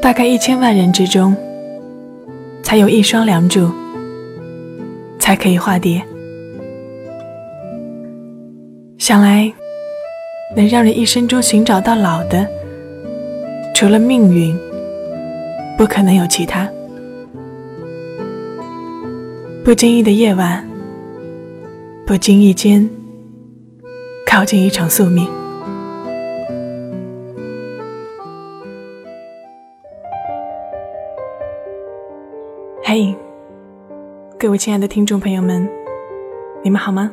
大概一千万人之中，才有一双梁祝，才可以化蝶。想来，能让人一生中寻找到老的，除了命运，不可能有其他。不经意的夜晚，不经意间，靠近一场宿命。嘿，各位亲爱的听众朋友们，你们好吗？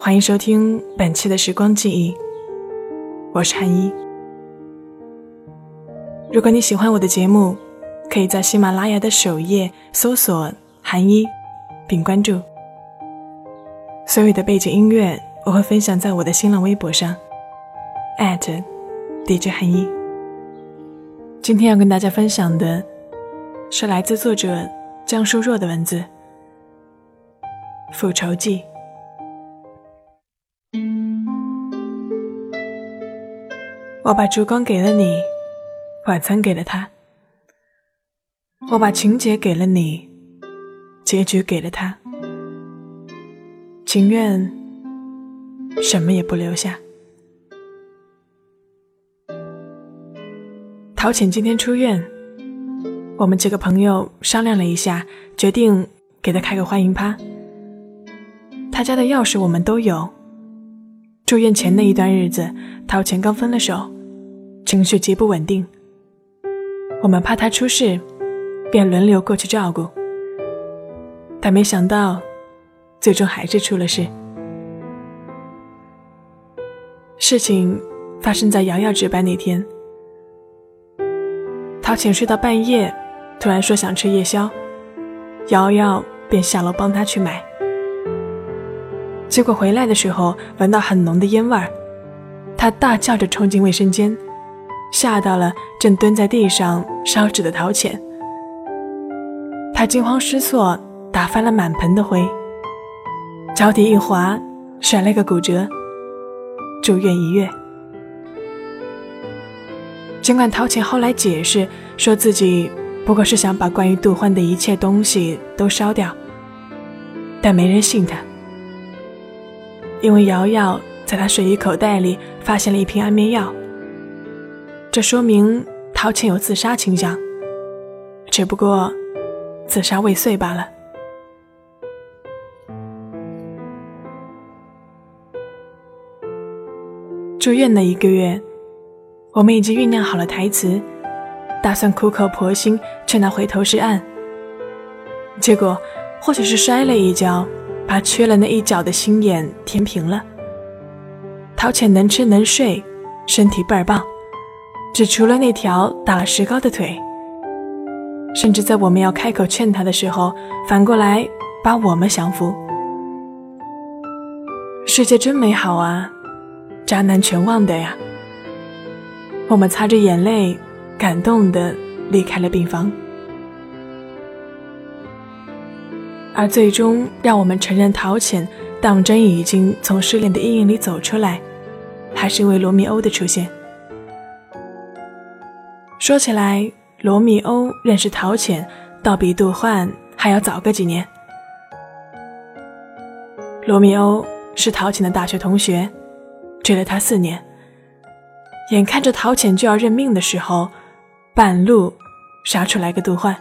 欢迎收听本期的时光记忆，我是韩一。如果你喜欢我的节目，可以在喜马拉雅的首页搜索“韩一”并关注。所有的背景音乐我会分享在我的新浪微博上，DJ 韩一。今天要跟大家分享的。是来自作者江疏若的文字，《复仇记》。我把烛光给了你，晚餐给了他；我把情节给了你，结局给了他，情愿什么也不留下。陶浅今天出院。我们几个朋友商量了一下，决定给他开个欢迎趴。他家的钥匙我们都有。住院前那一段日子，陶钱刚分了手，情绪极不稳定。我们怕他出事，便轮流过去照顾。但没想到，最终还是出了事。事情发生在瑶瑶值班那天，陶浅睡到半夜。突然说想吃夜宵，瑶瑶便下楼帮他去买。结果回来的时候闻到很浓的烟味儿，他大叫着冲进卫生间，吓到了正蹲在地上烧纸的陶浅。他惊慌失措，打翻了满盆的灰，脚底一滑，摔了个骨折，住院一月。尽管陶潜后来解释说自己。不过是想把关于杜欢的一切东西都烧掉，但没人信他，因为瑶瑶在他睡衣口袋里发现了一瓶安眠药，这说明陶倩有自杀倾向，只不过自杀未遂罢了。住院那一个月，我们已经酝酿好了台词。打算苦口婆心劝他回头是岸，结果或许是摔了一跤，把缺了那一角的心眼填平了。陶潜能吃能睡，身体倍儿棒，只除了那条打了石膏的腿。甚至在我们要开口劝他的时候，反过来把我们降服。世界真美好啊，渣男全忘的呀。我们擦着眼泪。感动的离开了病房，而最终让我们承认陶潜当真已经从失恋的阴影里走出来，还是因为罗密欧的出现。说起来，罗密欧认识陶潜，倒比杜焕还要早个几年。罗密欧是陶潜的大学同学，追了他四年，眼看着陶潜就要认命的时候。半路杀出来个杜焕，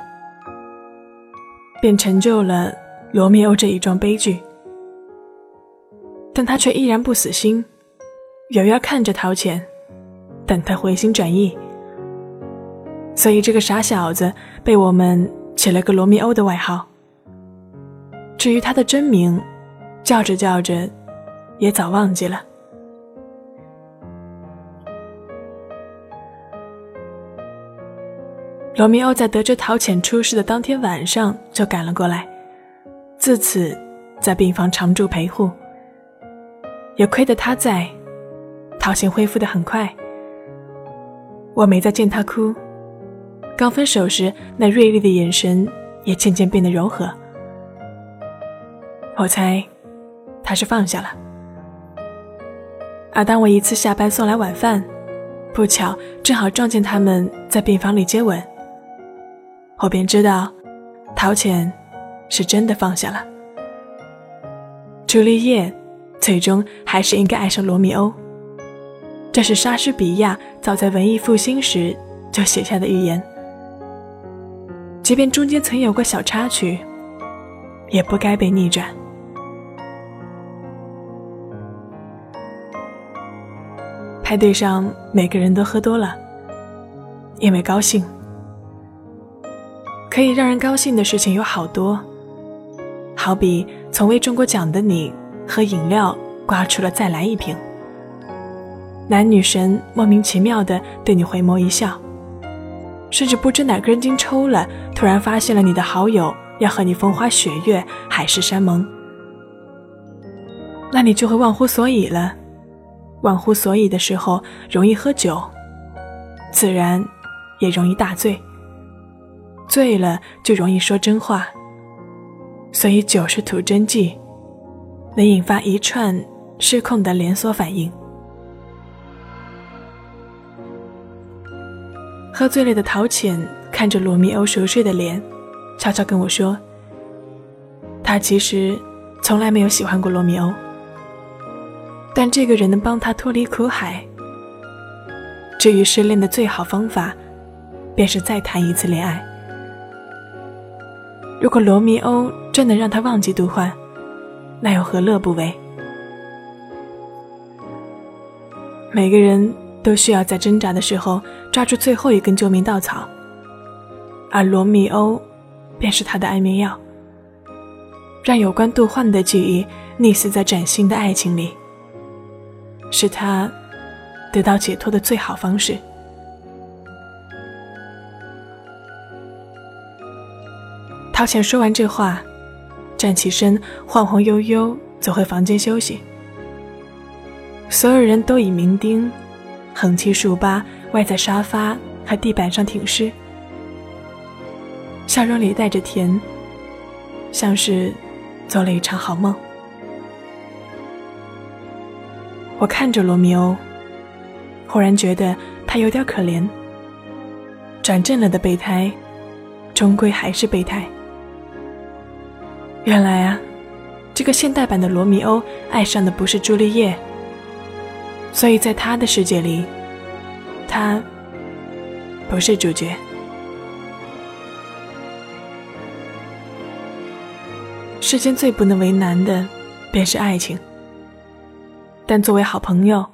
便成就了罗密欧这一桩悲剧。但他却依然不死心，遥遥看着陶潜，等他回心转意。所以这个傻小子被我们起了个罗密欧的外号。至于他的真名，叫着叫着，也早忘记了。罗密欧在得知陶潜出事的当天晚上就赶了过来，自此在病房常驻陪护。也亏得他在，陶潜恢复的很快。我没再见他哭，刚分手时那锐利的眼神也渐渐变得柔和。我猜，他是放下了。而当我一次下班送来晚饭，不巧正好撞见他们在病房里接吻，我便知道，陶潜是真的放下了。朱丽叶最终还是应该爱上罗密欧，这是莎士比亚早在文艺复兴时就写下的预言。即便中间曾有过小插曲，也不该被逆转。派对上，每个人都喝多了，因为高兴。可以让人高兴的事情有好多，好比从未中过奖的你喝饮料刮出了再来一瓶，男女神莫名其妙的对你回眸一笑，甚至不知哪根筋抽了，突然发现了你的好友要和你风花雪月、海誓山盟，那你就会忘乎所以了。忘乎所以的时候，容易喝酒，自然也容易大醉。醉了就容易说真话，所以酒是吐真剂，能引发一串失控的连锁反应。喝醉了的陶潜看着罗密欧熟睡的脸，悄悄跟我说：“他其实从来没有喜欢过罗密欧。”但这个人能帮他脱离苦海。至于失恋的最好方法，便是再谈一次恋爱。如果罗密欧真能让他忘记杜焕，那又何乐不为？每个人都需要在挣扎的时候抓住最后一根救命稻草，而罗密欧便是他的安眠药，让有关杜焕的记忆溺死在崭新的爱情里。是他得到解脱的最好方式。陶潜说完这话，站起身，晃晃悠悠走回房间休息。所有人都以酩酊、横七竖八歪在沙发和地板上挺尸，笑容里带着甜，像是做了一场好梦。我看着罗密欧，忽然觉得他有点可怜。转正了的备胎，终归还是备胎。原来啊，这个现代版的罗密欧爱上的不是朱丽叶，所以在他的世界里，他不是主角。世间最不能为难的，便是爱情。但作为好朋友，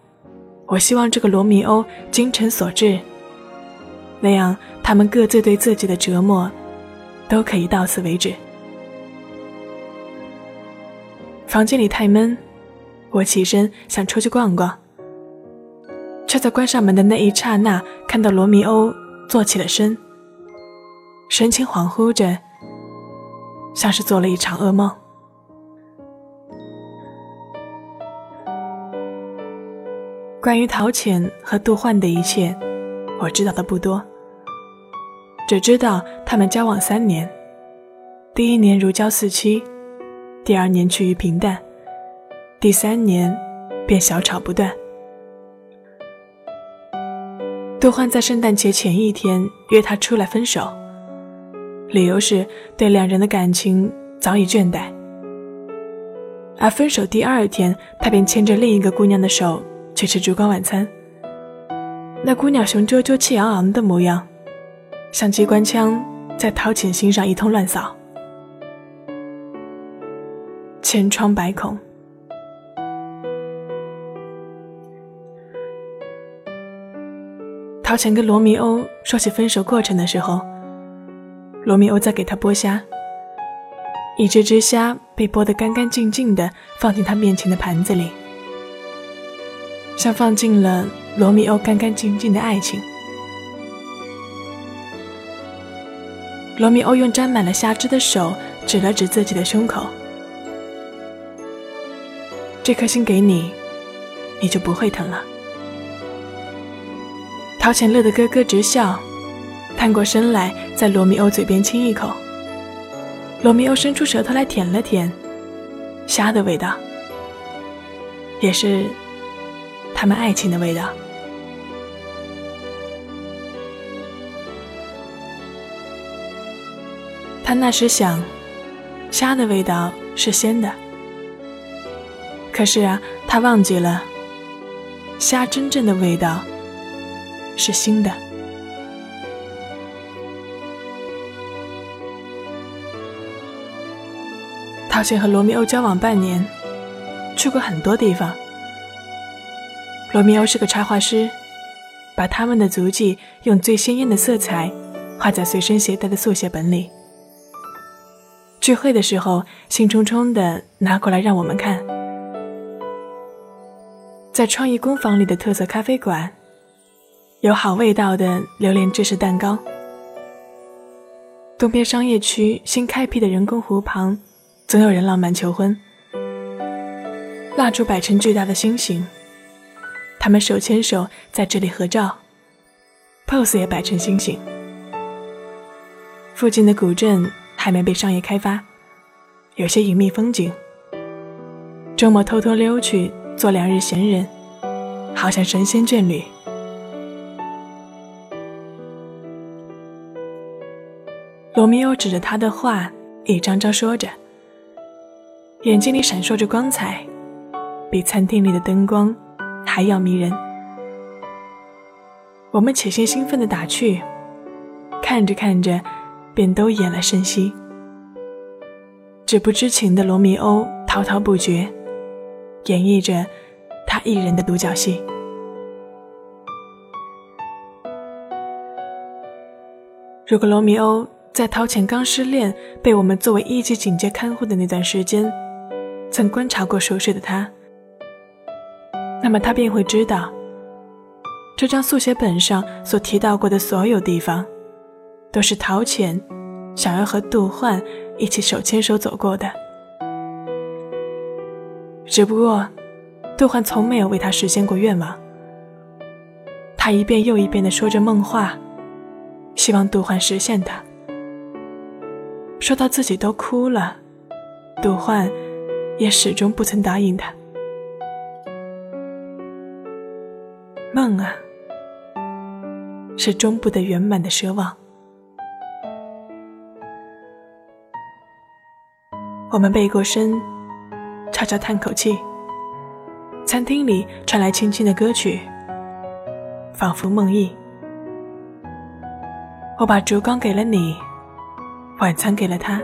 我希望这个罗密欧精诚所至，那样他们各自对自己的折磨都可以到此为止。房间里太闷，我起身想出去逛逛，却在关上门的那一刹那看到罗密欧坐起了身，神情恍惚着，像是做了一场噩梦。关于陶潜和杜焕的一切，我知道的不多。只知道他们交往三年，第一年如胶似漆，第二年趋于平淡，第三年便小吵不断。杜焕在圣诞节前一天约他出来分手，理由是对两人的感情早已倦怠。而分手第二天，他便牵着另一个姑娘的手。去吃烛光晚餐，那姑娘雄赳赳、气昂昂的模样，像机关枪在陶潜心上一通乱扫，千疮百孔。陶潜跟罗密欧说起分手过程的时候，罗密欧在给他剥虾，一只只虾被剥得干干净净的，放进他面前的盘子里。像放进了罗密欧干干净净的爱情。罗密欧用沾满了虾汁的手指了指自己的胸口：“这颗心给你，你就不会疼了。”陶潜乐得咯咯直笑，探过身来，在罗密欧嘴边亲一口。罗密欧伸出舌头来舔了舔，虾的味道，也是。他们爱情的味道。他那时想，虾的味道是鲜的。可是啊，他忘记了，虾真正的味道是腥的。陶谦和罗密欧交往半年，去过很多地方。罗密欧是个插画师，把他们的足迹用最鲜艳的色彩画在随身携带的速写本里。聚会的时候，兴冲冲的拿过来让我们看。在创意工坊里的特色咖啡馆，有好味道的榴莲芝士蛋糕。东边商业区新开辟的人工湖旁，总有人浪漫求婚。蜡烛摆成巨大的星星，他们手牵手在这里合照，pose 也摆成星星。附近的古镇。还没被商业开发，有些隐秘风景。周末偷偷溜去做两日闲人，好像神仙眷侣。罗密欧指着他的画，一张张说着，眼睛里闪烁着光彩，比餐厅里的灯光还要迷人。我们且先兴奋的打趣，看着看着。便都演了深息，只不知情的罗密欧滔滔不绝，演绎着他一人的独角戏。如果罗密欧在陶潜刚失恋、被我们作为一级警戒看护的那段时间，曾观察过熟睡的他，那么他便会知道，这张速写本上所提到过的所有地方。都是陶潜想要和杜焕一起手牵手走过的，只不过杜焕从没有为他实现过愿望。他一遍又一遍地说着梦话，希望杜焕实现他，说到自己都哭了，杜焕也始终不曾答应他。梦啊，是终不得圆满的奢望。我们背过身，悄悄叹口气。餐厅里传来轻轻的歌曲，仿佛梦呓。我把烛光给了你，晚餐给了他。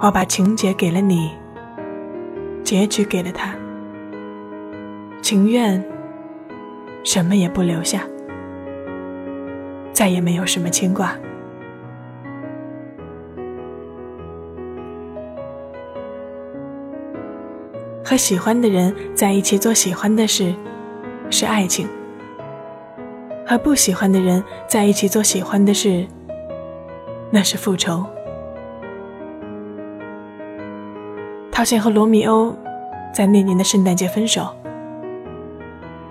我把情节给了你，结局给了他。情愿什么也不留下，再也没有什么牵挂。和喜欢的人在一起做喜欢的事，是爱情；和不喜欢的人在一起做喜欢的事，那是复仇。陶谦和罗密欧在那年的圣诞节分手。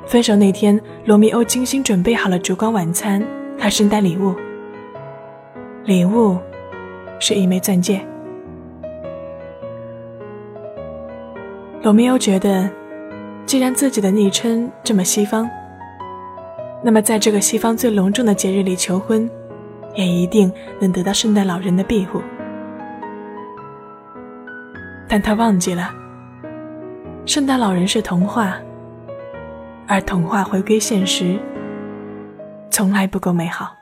分手那天，罗密欧精心准备好了烛光晚餐和圣诞礼物，礼物是一枚钻戒。罗密欧觉得，既然自己的昵称这么西方，那么在这个西方最隆重的节日里求婚，也一定能得到圣诞老人的庇护。但他忘记了，圣诞老人是童话，而童话回归现实，从来不够美好。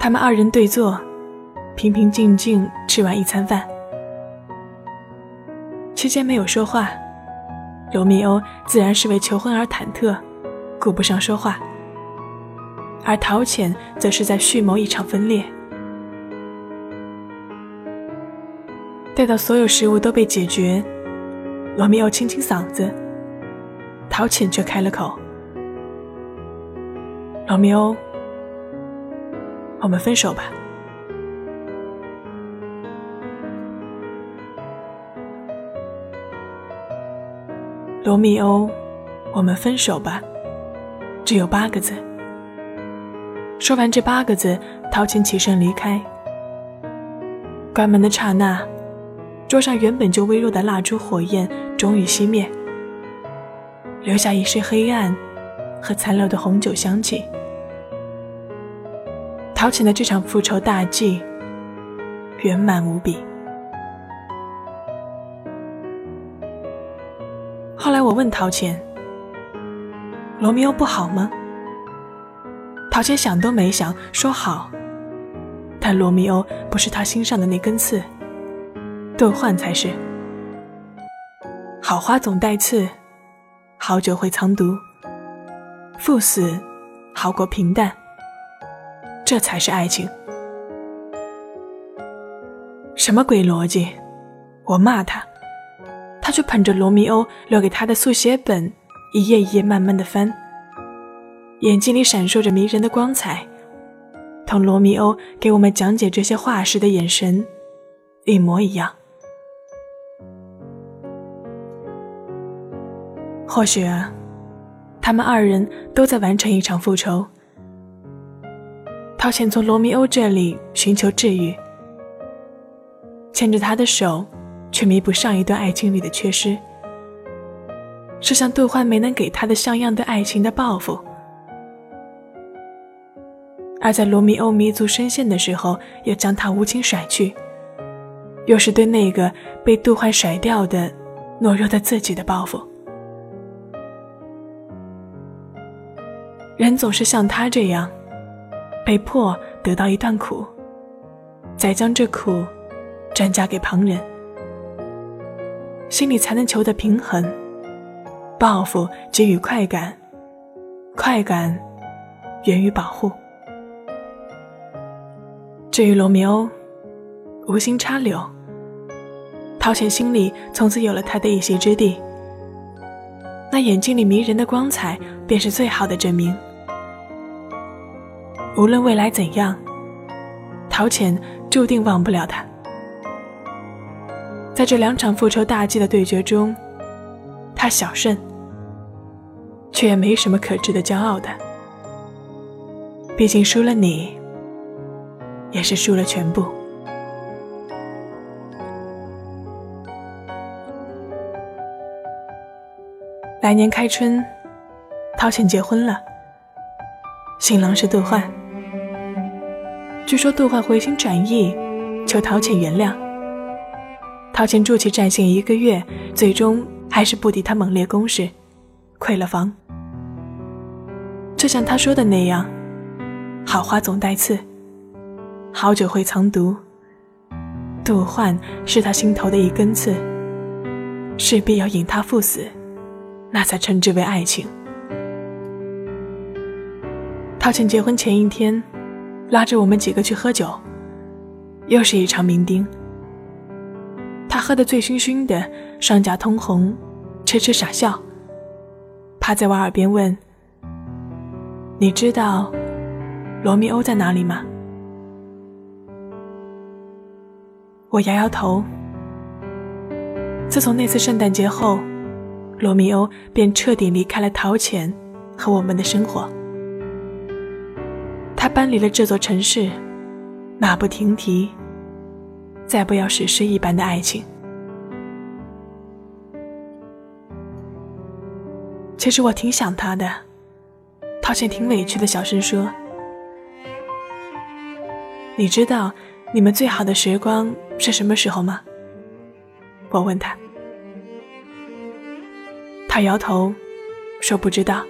他们二人对坐。平平静静吃完一餐饭，期间没有说话。罗密欧自然是为求婚而忐忑，顾不上说话；而陶潜则是在蓄谋一场分裂。待到所有食物都被解决，罗密欧清清嗓子，陶潜却开了口：“罗密欧，我们分手吧。”罗密欧，我们分手吧。只有八个字。说完这八个字，陶谦起身离开。关门的刹那，桌上原本就微弱的蜡烛火焰终于熄灭，留下一身黑暗和残留的红酒香气。陶潜的这场复仇大计圆满无比。后来我问陶潜：“罗密欧不好吗？”陶潜想都没想说好，但罗密欧不是他心上的那根刺，杜焕才是。好花总带刺，好酒会藏毒，赴死好过平淡。这才是爱情，什么鬼逻辑？我骂他，他却捧着罗密欧留给他的速写本，一页一页慢慢的翻，眼睛里闪烁着迷人的光彩，同罗密欧给我们讲解这些话时的眼神一模一样。或许，他们二人都在完成一场复仇。陶潜从罗密欧这里寻求治愈，牵着他的手，却弥补上一段爱情里的缺失，是向杜欢没能给他的像样的爱情的报复。而在罗密欧弥足深陷的时候，又将他无情甩去，又是对那个被杜欢甩掉的懦弱的自己的报复。人总是像他这样。被迫得到一段苦，再将这苦转嫁给旁人，心里才能求得平衡。报复给予快感，快感源于保护。至于罗密欧，无心插柳，陶潜心里从此有了他的一席之地。那眼睛里迷人的光彩，便是最好的证明。无论未来怎样，陶潜注定忘不了他。在这两场复仇大计的对决中，他小胜，却也没什么可值得骄傲的。毕竟输了你，也是输了全部。来年开春，陶潜结婚了，新郎是杜焕。据说杜焕回心转意，求陶潜原谅。陶潜筑起战线一个月，最终还是不敌他猛烈攻势，溃了防。就像他说的那样，好花总带刺，好酒会藏毒。杜焕是他心头的一根刺，势必要引他赴死，那才称之为爱情。陶潜结婚前一天。拉着我们几个去喝酒，又是一场酩酊。喝得醉醺醺的，双颊通红，痴痴傻笑，趴在我耳边问：“你知道罗密欧在哪里吗？”我摇摇头。自从那次圣诞节后，罗密欧便彻底离开了陶潜和我们的生活。他搬离了这座城市，马不停蹄，再不要史诗一般的爱情。其实我挺想他的，陶倩挺委屈的，小声说：“你知道你们最好的时光是什么时候吗？”我问他，他摇头，说不知道。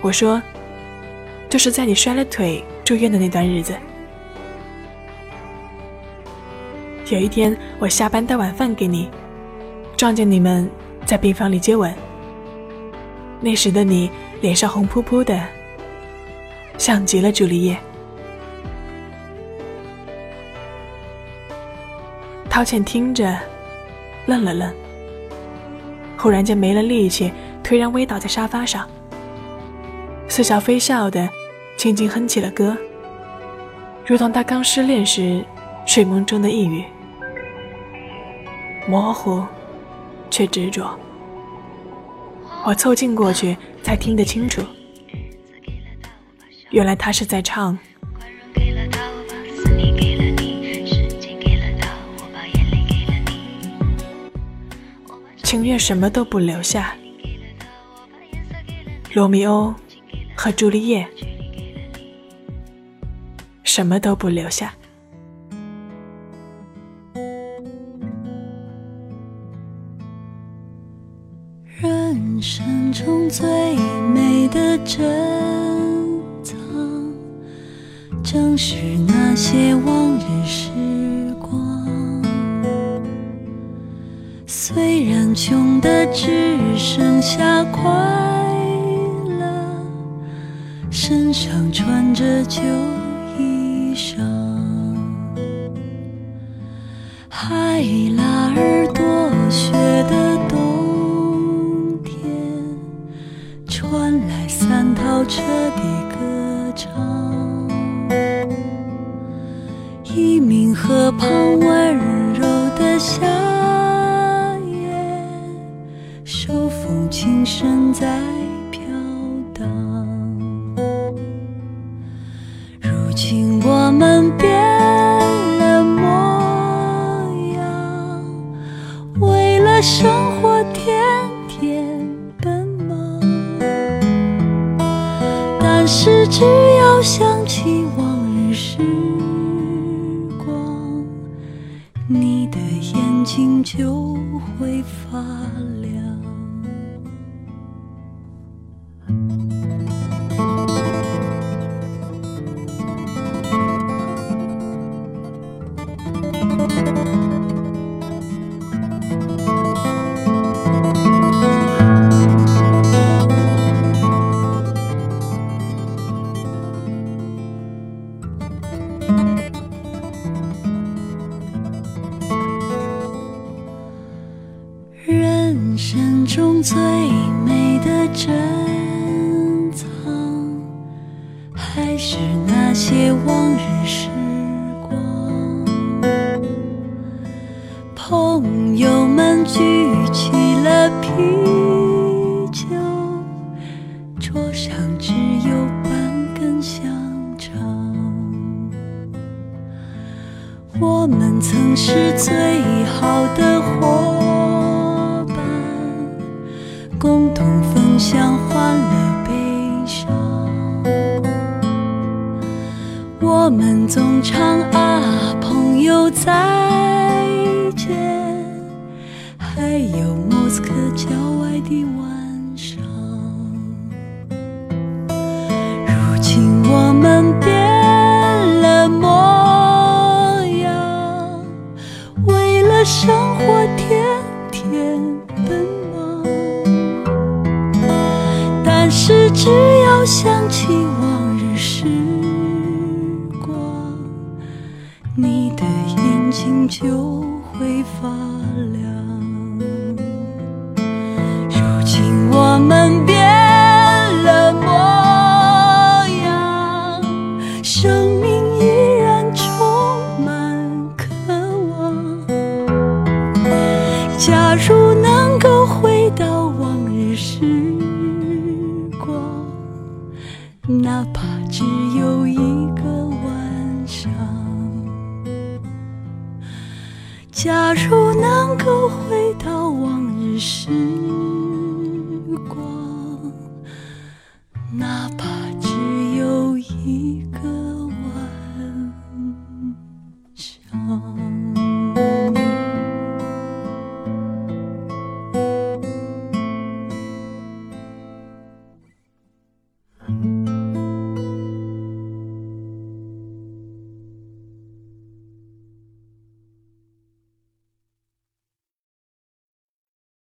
我说。就是在你摔了腿住院的那段日子，有一天我下班带晚饭给你，撞见你们在病房里接吻。那时的你脸上红扑扑的，像极了朱丽叶。陶倩听着，愣了愣，忽然间没了力气，颓然微倒在沙发上，似笑非笑的。轻轻哼起了歌，如同他刚失恋时睡梦中的呓语，模糊却执着。我凑近过去才听得清楚，原来他是在唱。情愿什么都不留下。罗密欧和朱丽叶。什么都不留下。虽然穷得只剩下快乐身上穿着旧衣裳。还生活天天奔忙但是只要想起往日时光你的眼睛就会发亮。人生中最美的珍藏还是那些往日时莫斯科郊外的晚